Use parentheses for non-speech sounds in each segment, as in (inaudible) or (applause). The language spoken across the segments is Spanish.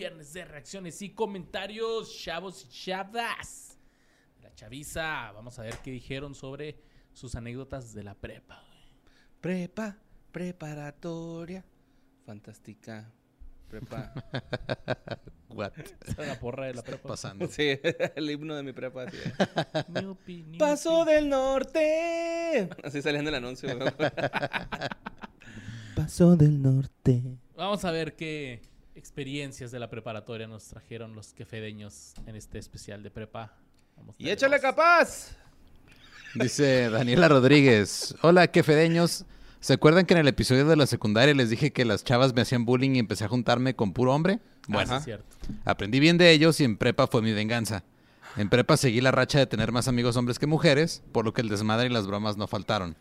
viernes de reacciones y comentarios, chavos y chavas. La chaviza, vamos a ver qué dijeron sobre sus anécdotas de la prepa. Prepa, preparatoria, fantástica. Prepa. (laughs) What? Esa es la porra de la prepa. Pasando. sí, (laughs) el himno de mi prepa. (laughs) opinión. Paso del norte. Así salían del anuncio. Paso del norte. Vamos a ver qué experiencias de la preparatoria nos trajeron los quefedeños en este especial de prepa. Vamos Y échale más. capaz. Dice Daniela Rodríguez. Hola, qué fedeños. ¿Se acuerdan que en el episodio de la secundaria les dije que las chavas me hacían bullying y empecé a juntarme con puro hombre? Bueno, Ah, sí, Ajá. es cierto. aprendí bien de ellos y en prepa fue mi venganza. En prepa seguí la racha de tener más amigos hombres que mujeres, por lo que el desmadre y las bromas no faltaron.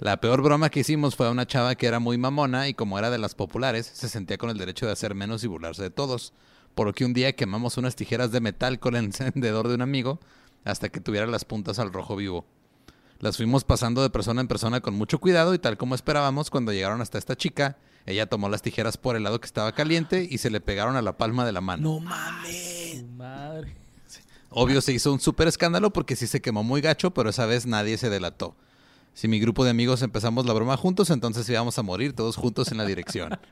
La peor broma que hicimos fue a una chava que era muy mamona y como era de las populares, se sentía con el derecho de hacer menos y burlarse de todos. Por lo que un día quemamos unas tijeras de metal con el (laughs) encendedor de un amigo hasta que tuviera las puntas al rojo vivo. Las fuimos pasando de persona en persona con mucho cuidado y tal como esperábamos, cuando llegaron hasta esta chica, ella tomó las tijeras por el lado que estaba caliente y se le pegaron a la palma de la mano. No mames. Su madre. Obvio se hizo un súper escándalo porque sí se quemó muy gacho, pero esa vez nadie se delató. Si mi grupo de amigos empezamos la broma juntos, entonces íbamos a morir todos juntos en la dirección. (laughs)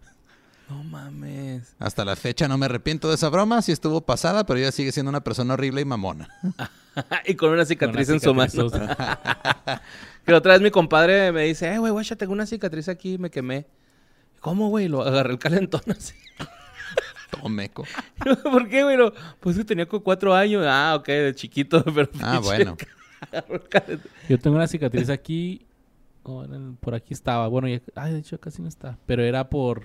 No mames. Hasta la fecha no me arrepiento de esa broma, sí estuvo pasada, pero ella sigue siendo una persona horrible y mamona. (laughs) y con una cicatriz, Con en su mano. (laughs) que otra vez mi compadre me dice, eh, güey, guacha, tengo una cicatriz aquí, me quemé. ¿Cómo, güey? Lo agarré el calentón así. Todo meco. ¿Por qué, güey? Pues que tenía como cuatro años. Ah, ok, de chiquito, pero Ah, bueno. (laughs) Yo tengo una cicatriz aquí. por aquí estaba. Bueno, ya, ay, de hecho casi no está. Pero era por.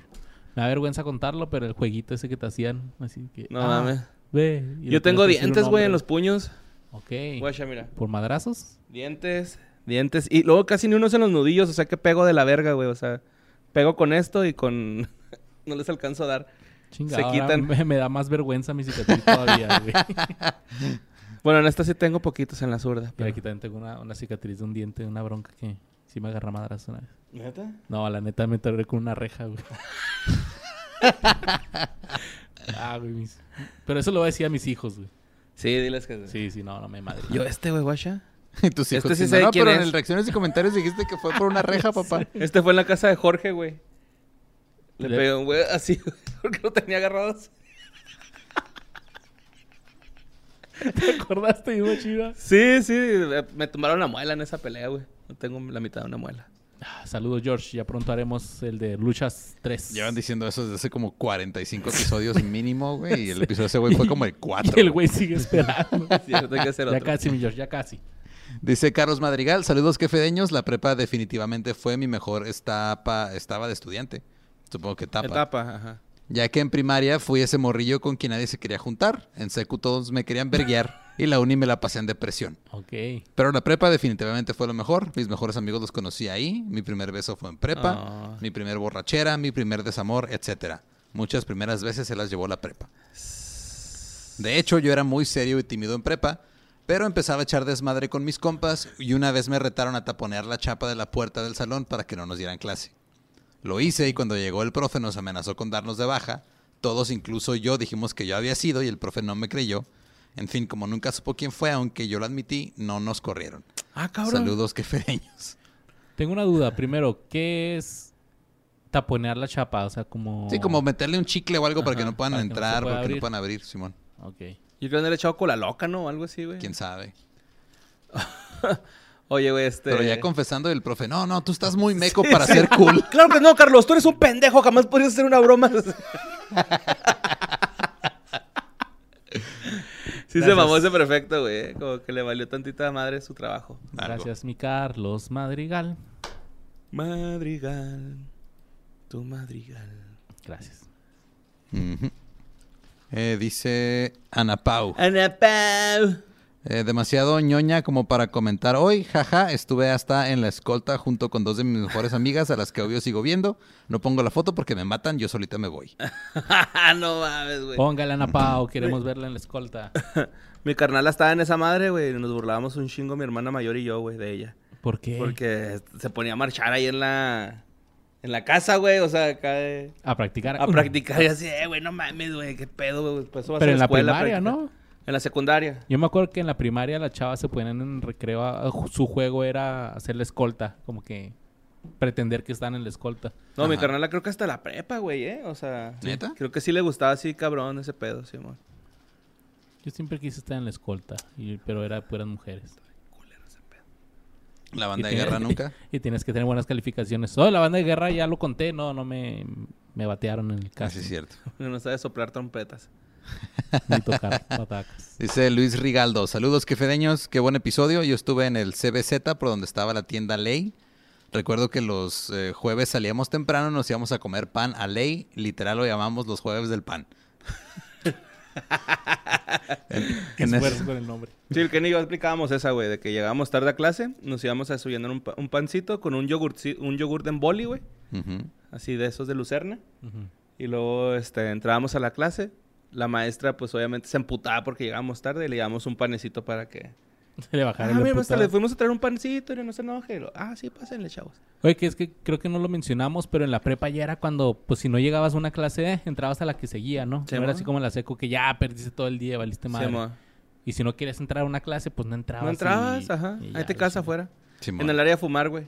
Me da vergüenza contarlo, pero el jueguito ese que te hacían. Así que. No ah, mames. Ve. Yo tengo dientes, güey, en los puños. Ok. Guacha, mira. ¿Por madrazos? Dientes, dientes. Y luego casi ni unos en los nudillos, o sea que pego de la verga, güey. O sea, pego con esto y con... (laughs) no les alcanzo a dar. Se quitan. Me, me da más vergüenza mi cicatriz todavía, güey. (laughs) Bueno, en esta sí tengo poquitos en la zurda. Y pero- aquí también tengo una, una cicatriz de un diente, una bronca que sí me agarra madrazos una vez. ¿Neta? No, la neta me tardé con una reja, güey. (laughs) ah, güey. mis- Pero eso lo voy a decir a mis hijos, güey. Sí, diles que... Sí, sí, no, no me madre. Yo este, güey, guacha. (laughs) Y tus hijos Este sí diciendo, sé no, quién pero en es". el reacciones y comentarios dijiste que fue por una reja, (laughs) papá. Este fue en la casa de Jorge, güey. Le Le- pegué un güey así, porque lo tenía agarrados. (laughs) ¿Te acordaste, Ivo Chiva? Sí, sí, me tumbaron la muela en esa pelea, güey. No tengo la mitad de una muela. Ah, Saludos, George. Ya pronto haremos el de Luchas 3. Llevan diciendo eso desde hace como 45 episodios (laughs) mínimo, güey. Y el episodio de ese güey fue como el 4. Y el güey sigue esperando. (laughs) Sí, tengo que hacer ya otro. casi, mi George, ya casi. Dice Carlos Madrigal, saludos quefedeños, la prepa definitivamente fue mi mejor etapa, estaba de estudiante. Supongo que etapa. Etapa, ajá. Ya que en primaria fui ese morrillo con quien nadie se quería juntar. En secu todos me querían verguiar y la uni me la pasé en depresión. Ok. Pero la prepa definitivamente fue lo mejor. Mis mejores amigos los conocí ahí. Mi primer beso fue en prepa. Ah. Mi primer borrachera, mi primer desamor, etcétera. Muchas primeras veces se las llevó la prepa. De hecho, yo era muy serio y tímido en prepa, pero empezaba a echar desmadre con mis compas y una vez me retaron a taponear la chapa de la puerta del salón para que no nos dieran clase. Lo hice y cuando llegó el profe nos amenazó con darnos de baja. Todos, incluso yo, dijimos que yo había sido y el profe no me creyó. En fin, como nunca supo quién fue, aunque yo lo admití, no nos corrieron. Ah, cabrón. Saludos quefereños. Tengo una duda. Primero, ¿qué es taponear la chapa? O sea, como... Sí, como meterle un chicle o algo para que Ajá, no puedan para que no se entrar, para que no puedan abrir, Simón. Ok. Yo creo que le echado cola loca, ¿no? Algo así, güey. Quién sabe. (laughs) Oye, güey, este... Pero ya confesando el profe, no, no, tú estás muy meco para ser cool. (laughs) Claro que no, Carlos. Tú eres un pendejo. Jamás podrías hacer una broma. (laughs) sí se mamó ese perfecto, güey. Como que le valió tantita madre su trabajo. Algo. Gracias, mi Carlos Madrigal. Madrigal. Tu madrigal. Gracias. Eh, dice Ana Pau. Ana Pau. Eh, demasiado ñoña como para comentar hoy. Jaja, estuve hasta en la escolta junto con dos de mis mejores amigas a las que obvio sigo viendo. No pongo la foto porque me matan, yo solita me voy. (laughs) no mames, güey. Póngale Ana Pau, queremos verla en la escolta. (laughs) Mi carnal estaba en esa madre, güey. y Nos burlábamos un chingo, mi hermana mayor y yo, güey, de ella. ¿Por qué? Porque se ponía a marchar ahí en la... En la casa, güey, o sea, acá de- A practicar. a practicar y así, eh, güey, no mames, güey, qué pedo, güey. Pues eso va a Pero ser en la escuela, primaria. ¿no? En la secundaria. Yo me acuerdo que en la primaria las chavas se ponían en recreo. a- a- su juego era hacer la escolta. Como que pretender que están en la escolta. No, mi carnal creo que hasta la prepa, güey, ¿eh? O sea... ¿Neta? Creo que sí le gustaba así, cabrón, ese pedo, sí, amor. Yo siempre quise estar en la escolta. y- pero era puras mujeres. La banda Y de guerra nunca. (laughs) Y tienes que tener buenas calificaciones. Oh, la banda de guerra ya lo conté. No, no me, me batearon en el caso. Así es cierto. (laughs) No sabe soplar trompetas. Ni tocar patacas. Dice Luis Rigaldo, saludos quefedeños, qué buen episodio. Yo estuve en el CBZ, por donde estaba la tienda Ley. Recuerdo que los eh, jueves salíamos temprano, nos íbamos a comer pan a Ley. Literal lo llamamos los jueves del pan. (laughs) en, Qué en esfuerzo con el nombre. Sí, el Kenny y yo explicábamos esa, güey, de que llegábamos tarde a clase, nos íbamos a desayunar un, pa- un pancito con un yogur, un yogur en boli, güey, así de esos de lucerna. Y luego este, entrábamos a la clase. La maestra, pues obviamente se emputaba porque llegábamos tarde y le llevamos un panecito para que. (laughs) Le Ah, bajaron la mira, maestra, le fuimos a traer un pancito y no se enoje. Lo, ah, sí, pásenle, chavos. Oye, que es que creo que no lo mencionamos, pero en la prepa ya era cuando, pues si no llegabas a una clase, eh, entrabas a la que seguía, ¿no? Sí, no era mo. así como en la seco que ya perdiste todo el día, valiste Sí, madre. y si no quieres entrar a una clase, pues no entrabas. no entrabas, y- ajá. y Ahí te chingo. afuera. Simón. En el área de fumar, güey.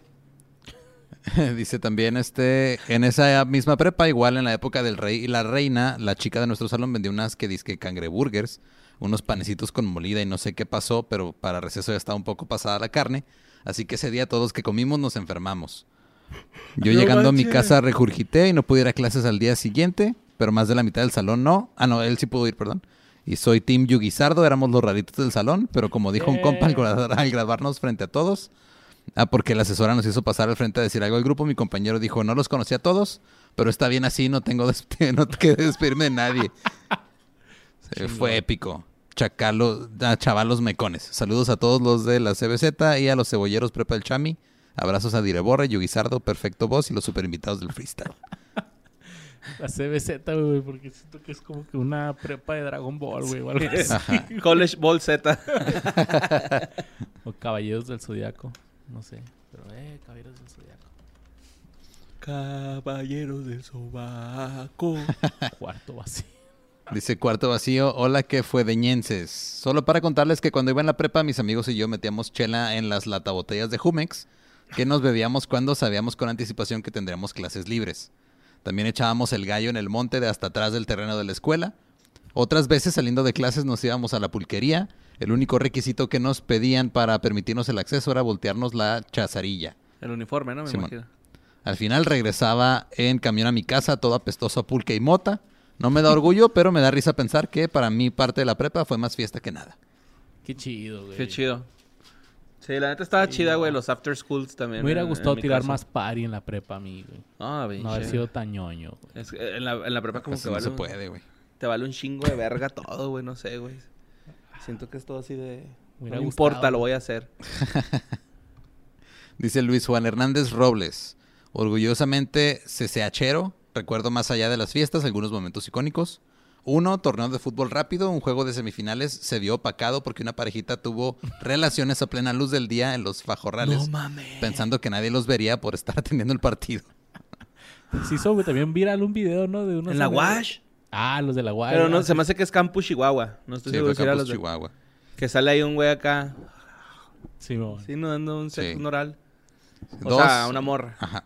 (laughs) Dice también, este, en esa misma prepa, igual en la época del rey y la reina, la chica de nuestro salón vendió unas que disque cangreburgers, unos panecitos con molida y no sé qué pasó, pero para receso ya estaba un poco pasada la carne, así que ese día todos que comimos nos enfermamos. Yo No llegando a mi casa regurgité y no pude ir a clases al día siguiente, pero más de la mitad del salón no. Ah, no, él sí pudo ir, perdón. Y soy Team Yuguizardo, éramos los raritos del salón, pero como dijo un compa al, al grabarnos frente a todos, Ah, porque la asesora nos hizo pasar al frente a decir algo al grupo. Mi compañero dijo, no los conocía a todos, pero está bien así, no tengo des- (laughs) no que despedirme de nadie. (laughs) Se- fue épico. Chacalo, ah, chavalos mecones. Saludos a todos los de la CBZ y a los cebolleros Prepa del Chami. Abrazos a Direborre, Yuguizardo, Perfecto Voz y los super invitados del freestyle. (laughs) La CBZ, güey, porque siento que es como que una prepa de Dragon Ball, güey, o algo así. College Ball Z. O Caballeros del Zodiaco. No sé. Pero, eh, Caballeros del Zodiaco. Caballeros del Sobaco. (laughs) Cuarto vacío. Dice Cuarto Vacío, hola que fue deñenses. Solo para contarles que cuando iba en la prepa, mis amigos y yo metíamos chela en las latabotellas de Jumex, que nos bebíamos cuando sabíamos con anticipación que tendríamos clases libres. También echábamos el gallo en el monte de hasta atrás del terreno de la escuela. Otras veces saliendo de clases nos íbamos a la pulquería. El único requisito que nos pedían para permitirnos el acceso era voltearnos la chazarilla. El uniforme, ¿no? Me Simón. imagino. Al final regresaba en camión a mi casa, todo apestoso a pulque y mota. No me da orgullo, pero me da risa pensar que para mí parte de la prepa fue más fiesta que nada. Qué chido, güey. Qué chido. Sí, la neta estaba chida, güey. Los after schools también. Me hubiera gustado tirar caso. más party en la prepa a mí, güey. Ah, No haber sido tan ñoño, güey. Es que en, la, en la prepa como que no vale se un- puede, güey. te vale un chingo de verga todo, güey. No sé, güey. Siento que es todo así de... Me No importa, lo voy a hacer. (laughs) Dice Luis Juan Hernández Robles. Orgullosamente CCHero. Recuerdo más allá de las fiestas algunos momentos icónicos. Uno, torneo de fútbol rápido, un juego de semifinales se vio opacado porque una parejita tuvo (laughs) relaciones a plena luz del día en los fajorrales, mames. pensando que nadie los vería por estar (laughs) atendiendo el partido. Se hizo también viral un video, ¿no? De unos ¿En la Wash? Ah, los de la Wash. Pero no, se me hace que es Campus Chihuahua. No estoy Sí, seguro si era Campus los de- Chihuahua. Que sale ahí un güey acá. Sí, mo. Sí, no dando un, sexo, Sí. oral. O Dos. sea, una morra. Ajá.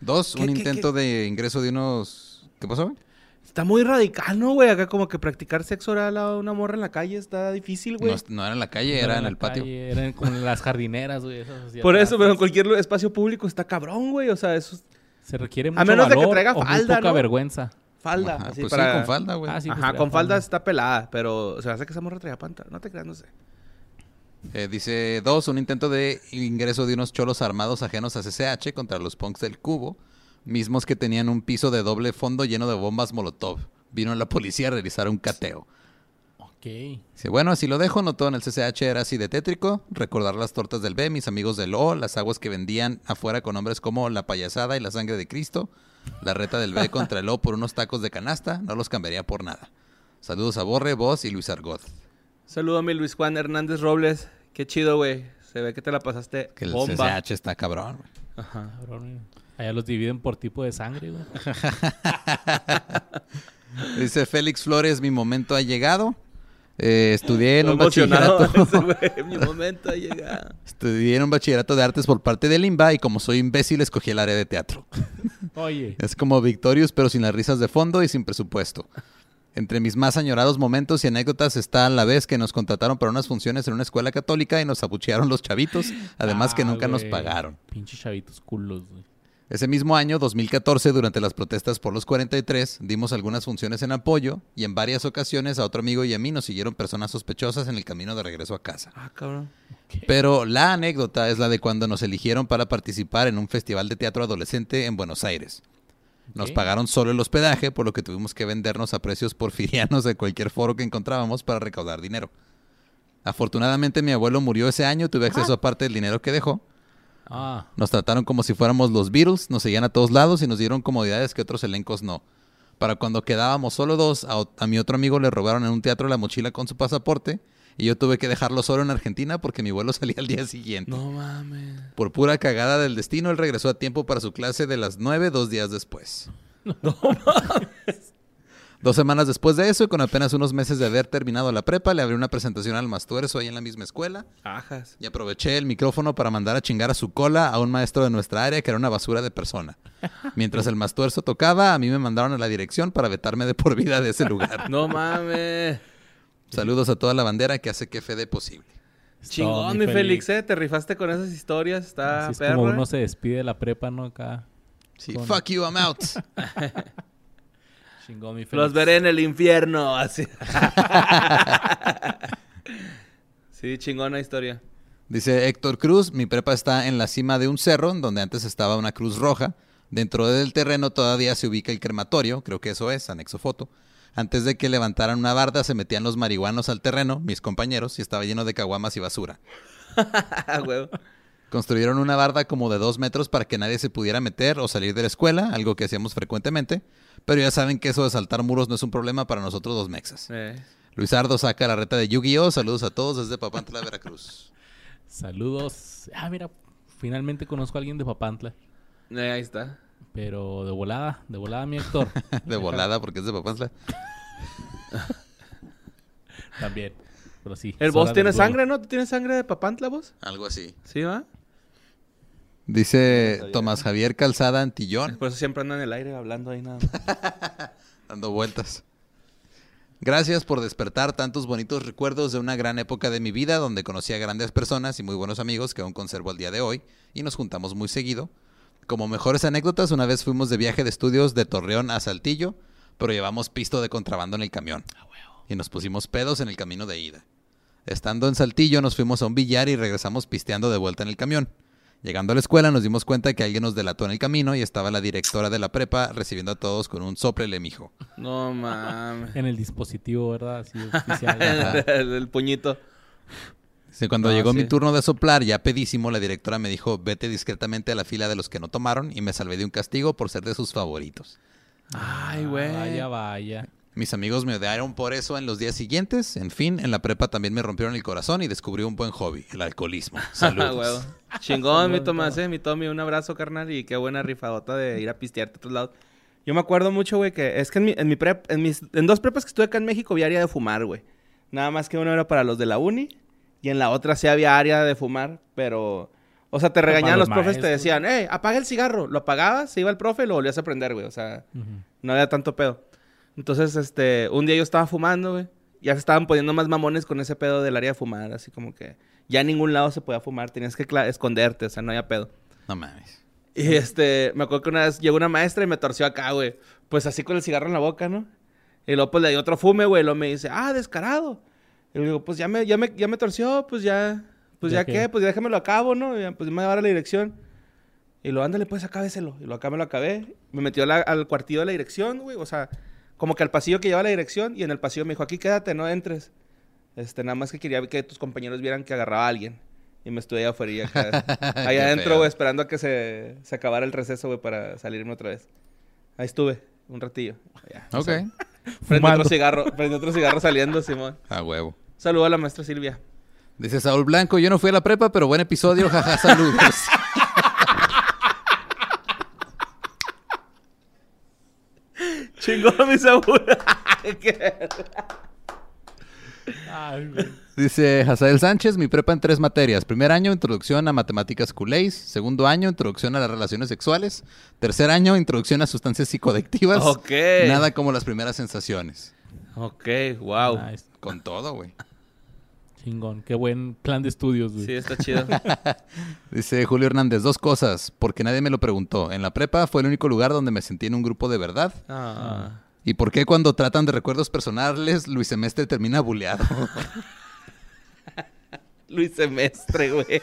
Dos, ¿Qué, un qué, intento de ingreso de unos... ¿Qué pasó, güey? Está muy radical, ¿no, güey? Acá como que practicar sexo oral a una morra en la calle está difícil, güey. No, no era en la calle, No era en el patio. calle, Eran como en las jardineras, güey. Por eso, pero en cualquier espacio público está cabrón, güey. O sea, eso es Se requiere mucho menos de que traiga o muy falda, poca ¿no? vergüenza. Falda. Ajá, así pues para... sí, con falda, güey. Ah, sí, pues Ajá, con falda falda. está pelada, pero o sea, hace que esa morra traía pantalón. No te creas, no sé. Eh, dice dos, un intento de ingreso de unos cholos armados ajenos a CCH contra los punks del cubo, mismos que tenían un piso de doble fondo lleno de bombas Molotov. Vino la policía a realizar un cateo. Ok. Dice, bueno, así lo dejo, no todo en el CCH era así de tétrico. Recordar las tortas del B, mis amigos del O, las aguas que vendían afuera con nombres como La Payasada y La Sangre de Cristo, la reta del B contra el O por unos tacos de canasta, no los cambiaría por nada. Saludos a Borre, Vos y Luis Argot. Saludo a mi Luis Juan Hernández Robles. Qué chido, güey. Se ve que te la pasaste Que el bomba. CCH está cabrón. güey. Ajá. Cabrón. Allá los dividen por tipo de sangre, güey. (laughs) Dice Félix Flores, mi momento ha llegado. Eh, estudié en un Estoy bachillerato. (laughs) ese güey. (laughs) Mi momento ha llegado. estudié en un bachillerato de artes por parte del IMBA y como soy imbécil escogí el área de teatro. (laughs) Oye. Es como Victorious, pero sin las risas de fondo y sin presupuesto. Entre mis más añorados momentos y anécdotas está la vez que nos contrataron para unas funciones en una escuela católica y nos abuchearon los chavitos, además que Ah, nunca nos pagaron. Pinches chavitos culos, güey. Ese mismo año, 2014, durante las protestas por los 43, dimos algunas funciones en apoyo y en varias ocasiones a otro amigo y a mí nos siguieron personas sospechosas en el camino de regreso a casa. Ah, cabrón. Pero la anécdota es la de cuando nos eligieron para participar en un festival de teatro adolescente en Buenos Aires. Nos pagaron solo el hospedaje, por lo que tuvimos que vendernos a precios porfirianos de cualquier foro que encontrábamos para recaudar dinero. Afortunadamente mi abuelo murió ese año, tuve acceso a parte del dinero que dejó. Ah, Nos trataron como si fuéramos los Beatles, nos seguían a todos lados y nos dieron comodidades que otros elencos no. Para cuando quedábamos solo dos, a, mi otro amigo le robaron en un teatro la mochila con su pasaporte y yo tuve que dejarlo solo en Argentina porque mi vuelo (laughs) salía al día siguiente. No mames. Por pura cagada del destino, él regresó a tiempo para su clase de las 9 dos días después. (laughs) Dos semanas después de eso, y con apenas unos meses de haber terminado la prepa, le abrí una presentación al Mastuerzo ahí en la misma escuela. Ajas. Y aproveché el micrófono para mandar a chingar a su cola a un maestro de nuestra área que era una basura de persona. (laughs) Mientras el Mastuerzo tocaba, a mí me mandaron a la dirección para vetarme de por vida de ese lugar. No mames. Saludos a toda la bandera que hace que Fede posible. Chingón, mi Félix, ¿eh? Te rifaste con esas historias. Está Así es perra. como uno se despide de la prepa, ¿no? Acá. Sí, Con- fuck you, I'm out. (laughs) Chingón, mi Félix. Los veré en el infierno. Así. (laughs) sí, chingona historia. Dice Héctor Cruz, mi prepa está en la cima de un cerro donde antes estaba una cruz roja. Dentro del terreno todavía se ubica el crematorio, creo que eso es, anexo foto. Antes de que levantaran una barda se metían los marihuanos al terreno, mis compañeros, y estaba lleno de caguamas y basura. (laughs) Construyeron una barda como de dos metros para que nadie se pudiera meter o salir de la escuela, algo que hacíamos frecuentemente. Pero ya saben que eso de saltar muros no es un problema para nosotros los mexas. Eh. Luisardo saca la reta de Yu-Gi-Oh! Saludos a todos desde Papantla, Veracruz. (laughs) Saludos. Ah, mira, finalmente conozco a alguien de Papantla. Eh, ahí está. Pero de volada, de volada, mi Héctor. (laughs) De volada, porque es de Papantla. También. Pero sí. El vos tiene sangre, ¿no? ¿Tú tienes sangre de Papantla, vos? Algo así. Sí, va. Dice Tomás Javier Calzada Antillón, Por eso siempre andan en el aire hablando ahí nada más. (laughs) dando vueltas. Gracias por despertar tantos bonitos recuerdos de una gran época de mi vida donde conocí a grandes personas y muy buenos amigos que aún conservo al día de hoy y nos juntamos muy seguido. Como mejores anécdotas, una vez fuimos de viaje de estudios de Torreón a Saltillo, pero llevamos pisto de contrabando en el camión. Y nos pusimos pedos en el camino de ida. Estando en Saltillo nos fuimos a un billar y regresamos pisteando de vuelta en el camión. Llegando a la escuela nos dimos cuenta que alguien nos delató en el camino y estaba la directora de la prepa recibiendo a todos con un sople mijo. No mames. En el dispositivo, ¿verdad? Así (laughs) oficial. el, el puñito. Sí, cuando llegó mi turno de soplar, ya pedísimo, la directora me dijo, vete discretamente a la fila de los que no tomaron y me salvé de un castigo por ser de sus favoritos. Ay, güey. Vaya, vaya. Mis amigos me odiaron por eso en los días siguientes. En fin, en la prepa también me rompieron el corazón y descubrí un buen hobby, el alcoholismo. (laughs) Ah, Saludos. huevo. Chingón, mi Tomás, eh. Mi Tommy, un abrazo, carnal. Y qué buena rifadota de ir a pistearte a otros lados. Yo me acuerdo mucho, güey, que es que en mi, en mi prep, en mis, en dos prepas que estuve acá en México había área de fumar, güey. Nada más que uno era para los de la uni y en la otra sí había área de fumar, pero... O sea, te regañaban los los, profes, te decían, hey, apaga el cigarro. Lo apagabas, se iba el profe y lo volvías a prender, güey. O sea, no había tanto pedo. Entonces, este, un día yo estaba fumando, güey. Ya se estaban poniendo más mamones con ese pedo del área de fumar, así como que ya en ningún lado se podía fumar, tenías que esconderte, o sea, no había pedo. No mames. Y este, me acuerdo que una vez llegó una maestra y me torció acá, güey. Pues así con el cigarro en la boca, ¿no? Y luego pues le di otro fume, güey. Y luego me dice, ah, descarado. Y le digo, pues ya me, ya me, ya me torció, pues ya, pues ¿Ya ya, qué? pues ya déjamelo a cabo, ¿no? Y ya, pues me va a dar la dirección. Y lo ándale, pues acábeselo. Y lo acá me lo acabé. Me metió la- al cuartillo de la dirección, güey. O sea, como que al pasillo que lleva la dirección. Y en el pasillo me dijo, aquí quédate, no entres. Este, nada más que quería que tus compañeros vieran que agarraba a alguien. Y me estuve allá afuera, y acá, (laughs) allá adentro, güey, esperando a que se, se acabara el receso, güey, para salirme otra vez. Ahí estuve, un ratillo. Ok. (laughs) Prendí Fumando. otro cigarro, otro cigarro saliendo, Simón. A huevo. Saludo a la maestra Silvia. Dice Saúl Blanco, yo no fui a la prepa, pero buen episodio, jaja, saludos. (laughs) Chingón (laughs) mi Saúl. Ay, güey. Dice Hazael Sánchez, mi prepa en tres materias. Primer año, introducción a matemáticas culés. Segundo año, introducción a las relaciones sexuales. Tercer año, introducción a sustancias psicoactivas. Ok. Nada como las primeras sensaciones. ok, wow. Nice. Con todo, güey. Chingón. Qué buen plan de estudios, güey. Sí, está chido. (laughs) Dice Julio Hernández, dos cosas, porque nadie me lo preguntó. En la prepa fue el único lugar donde me sentí en un grupo de verdad. Ah. ¿Y por qué cuando tratan de recuerdos personales, Luis Semestre termina buleado? (laughs) Luis Semestre, güey. (laughs)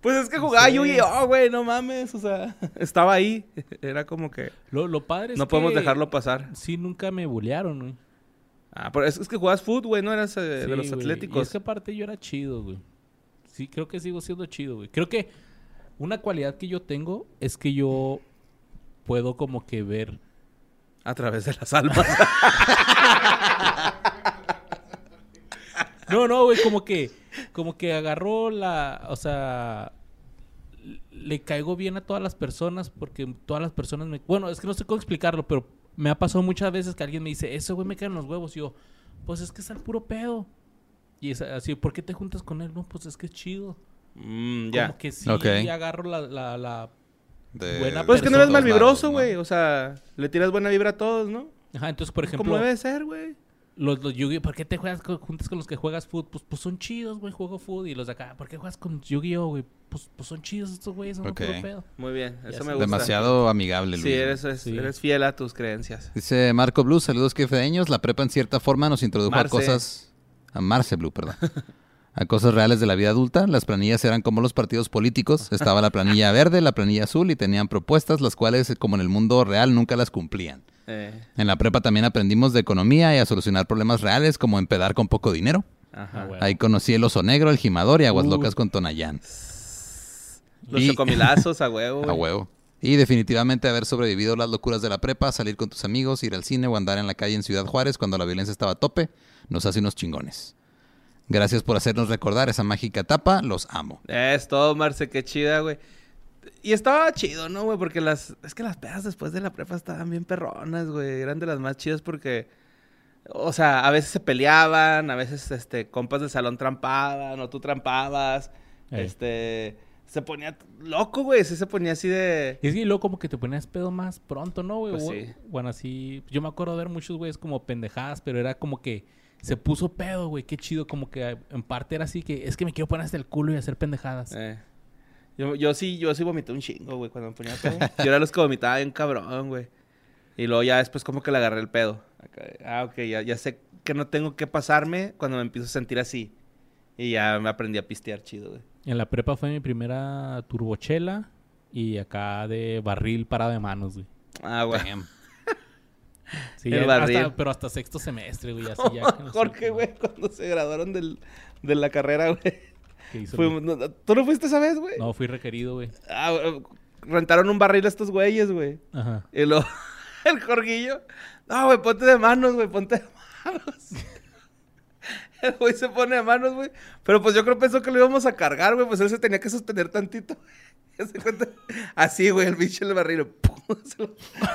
pues es que jugaba Sí. Yu-Gi-Oh, güey, no mames. O sea, estaba ahí. Era como que Lo, lo padre es no podemos dejarlo pasar. Sí, nunca me bullearon, güey. Ah, pero es, es que jugabas fútbol, güey, no eras eh, de los güey. atléticos. Y es que aparte yo era chido, güey. Sí, creo que sigo siendo chido, güey. Creo que una cualidad que yo tengo es que yo puedo como que ver. A través de las almas. (laughs) No, no, güey, como que, como que agarró la, o sea, le caigo bien a todas las personas porque todas las personas me, bueno, es que no sé cómo explicarlo, pero me ha pasado muchas veces que alguien me dice, eso güey me caen los huevos, y yo, pues es que es al puro pedo. Y es así, ¿por qué te juntas con él? No, pues es que es chido. Mm, ya. Como que sí Ok. agarro la, la, la- De- Buena Pues es que no eres mal todos vibroso, lados, güey. ¿no? O sea, le tiras buena vibra a todos, ¿no? Ajá, entonces, por ejemplo, Como debe ser, güey. Los, los Yu-Gi-Oh! ¿Por qué te juegas con, juntas con los que juegas fútbol? Pues, pues son chidos, güey, juego fútbol. Y los de acá, ¿por qué juegas con Yu-Gi-Oh, güey? Pues, pues son chidos estos güeyes, son Ok. puro pedo. Muy bien, eso me gusta. Demasiado amigable, Luis. Sí, eres, es- Sí. eres fiel a tus creencias. Dice Marco Blue, saludos quefedeños. La prepa en cierta forma nos introdujo Marce. a cosas... A Marce Blue, perdón. A cosas reales de la vida adulta. Las planillas eran como los partidos políticos. Estaba la planilla verde, la planilla azul y tenían propuestas, las cuales, como en el mundo real, nunca las cumplían. Eh, En la prepa también aprendimos de economía y a solucionar problemas reales, como empedar con poco dinero. ajá. Ah, güey. Ahí conocí el oso negro, el gimador y aguas Uh. locas con Tonayán. Los Y- chocomilazos (laughs) a huevo. A huevo. Y definitivamente haber sobrevivido las locuras de la prepa, salir con tus amigos, ir al cine o andar en la calle en Ciudad Juárez cuando la violencia estaba a tope, nos hace unos chingones. Gracias por hacernos recordar esa mágica etapa, los amo. Es todo, Marce, qué chida, güey. Y estaba chido, ¿no, güey? Porque las... Es que las pedas después de la prepa estaban bien perronas, güey. Eran de las más chidas porque... O sea, a veces se peleaban, a veces, este, compas del salón trampaban, o tú trampabas. Ey. Este... Se ponía loco, güey. Sí se ponía así de... Y es que luego como que te ponías pedo más pronto, ¿no, güey? Pues sí. Bueno, así... Yo me acuerdo de ver muchos güeyes como pendejadas, pero era como que se puso pedo, güey. Qué chido. Como que en parte era así que es que me quiero poner hasta el culo y hacer pendejadas. Eh. Yo, yo sí, yo sí vomité un chingo, güey, cuando me ponía pedo. Yo era los que vomitaba bien cabrón, güey. Y luego ya después como que le agarré el pedo. Ah, ok, ya, ya sé que no tengo que pasarme cuando me empiezo a sentir así. Y ya me aprendí a pistear chido, güey. En la prepa fue mi primera turbochela y acá de barril parado de manos, güey. Ah, güey. (laughs) Sí, El barril. hasta- pero hasta sexto semestre, güey. Así ya. (laughs) que no Jorge, güey, cuando se graduaron del, de la carrera, güey. Qué hizo, Fuimos- güey. no, ¿Tú no fuiste esa vez, güey? No, fui requerido, güey. Ah, güey, rentaron un barril a estos güeyes, güey. Ajá. Y luego, (laughs) el Jorgillo, no, güey, ponte de manos, güey, ponte de manos. (laughs) El güey se pone de manos, güey. Pero pues yo creo pensó que lo íbamos a cargar, güey. Pues él se tenía que sostener tantito. (laughs) Ya se cuenta. Así, güey, el bicho en el barril.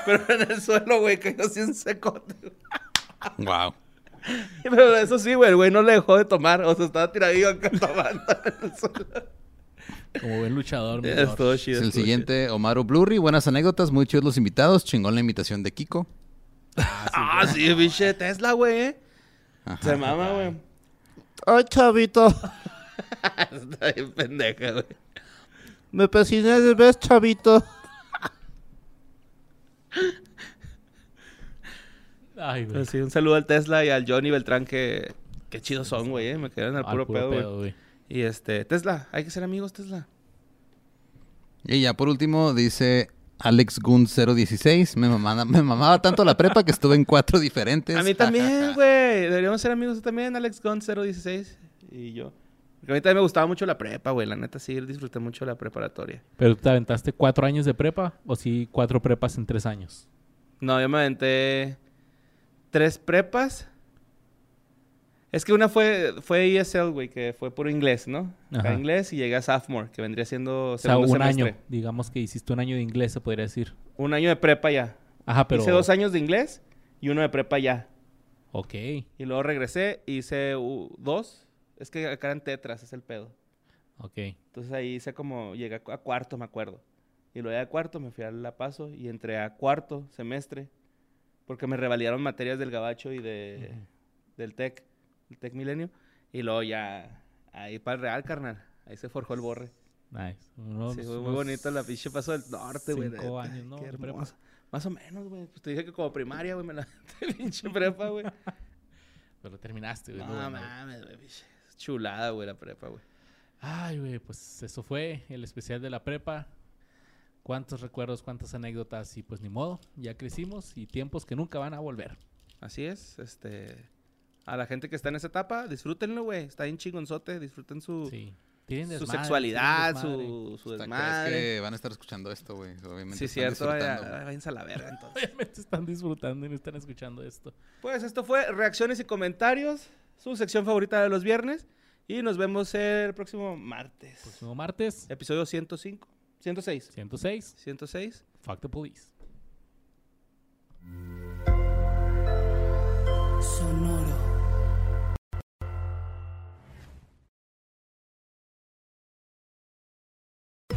Pero en el suelo, güey, cayó así en secote. güey. Wow. (laughs) Pero eso sí, güey, el güey no le dejó de tomar. O sea, estaba tiradillo acá (laughs) tomando el. Como buen luchador, mi Es todo Es chido. el estuvo siguiente, Omaro Blurry. Buenas anécdotas, muy chidos los invitados. Chingón la invitación de Kiko. chido. (laughs) Ah, sí, bicho de Tesla, güey. eh. Ajá. Se mama, güey. Ay, chavito. Está bien pendeja, güey. Me pesiné de vez, chavito. Ay, güey. Pero sí, un saludo al Tesla y al Johnny Beltrán que... Qué chidos son, güey, eh. Me quedan al Al puro, puro pedo, güey. Y este... Tesla, hay que ser amigos, Tesla. Y ya por último dice Alex Gun 016. Me mamaba, me mamaba tanto la prepa que estuve en cuatro diferentes. A mí también, (laughs) güey. Deberíamos ser amigos también, Alex Gon 016 y yo. Porque a mí también me gustaba mucho la prepa, güey. La neta, sí, disfruté mucho la preparatoria. ¿Pero tú te aventaste cuatro años de prepa o sí cuatro prepas en tres años? No, yo me aventé tres prepas. Es que una fue, fue ESL, güey, que fue puro inglés, ¿no? Acá inglés y llegué a sophomore, que vendría siendo O sea, un semestre. año. Digamos que hiciste un año de inglés, se podría decir. Un año de prepa ya. Ajá, pero... Hice dos años de inglés y uno de prepa ya. Ok. Y luego regresé y hice uh, dos. Es que acá eran tetras, es el pedo. Ok. Entonces ahí hice como, llegué a cuarto, me acuerdo. Y luego de cuarto me fui a La Paso y entré a cuarto semestre porque me revalidaron materias del Gabacho y de, del TEC, el TEC Milenio. Y luego ya ahí para el Real, carnal. Ahí se forjó el borre. Nice. Unos- sí, fue muy bonito la pinche paso del norte, güey. cinco años, ¿no? Qué hermoso. Más o menos, güey. Pues te dije que como primaria, güey, me la (laughs) pinche prepa, güey. (laughs) Pero terminaste, güey. No mames, güey. pinche Chulada, güey, la prepa, güey. Ay, güey, pues eso fue el especial de la prepa. Cuántos recuerdos, cuántas anécdotas y pues ni modo, ya crecimos y tiempos que nunca van a volver. Así es, este... A la gente que está en esa etapa, disfrútenlo, güey. Está bien chingonzote, disfruten su, Sí. Tienen su desmadre, sexualidad, tienen desmadre. su, su desmadre. crees que van a estar escuchando esto, güey. Obviamente Sí, están cierto, váyanse a la verga, entonces. Obviamente están disfrutando y no están escuchando esto. Pues esto fue reacciones y comentarios, su sección favorita de los viernes. Y nos vemos el próximo martes. Próximo martes, Episodio 105, 106. 106, 106. Fuck the Police.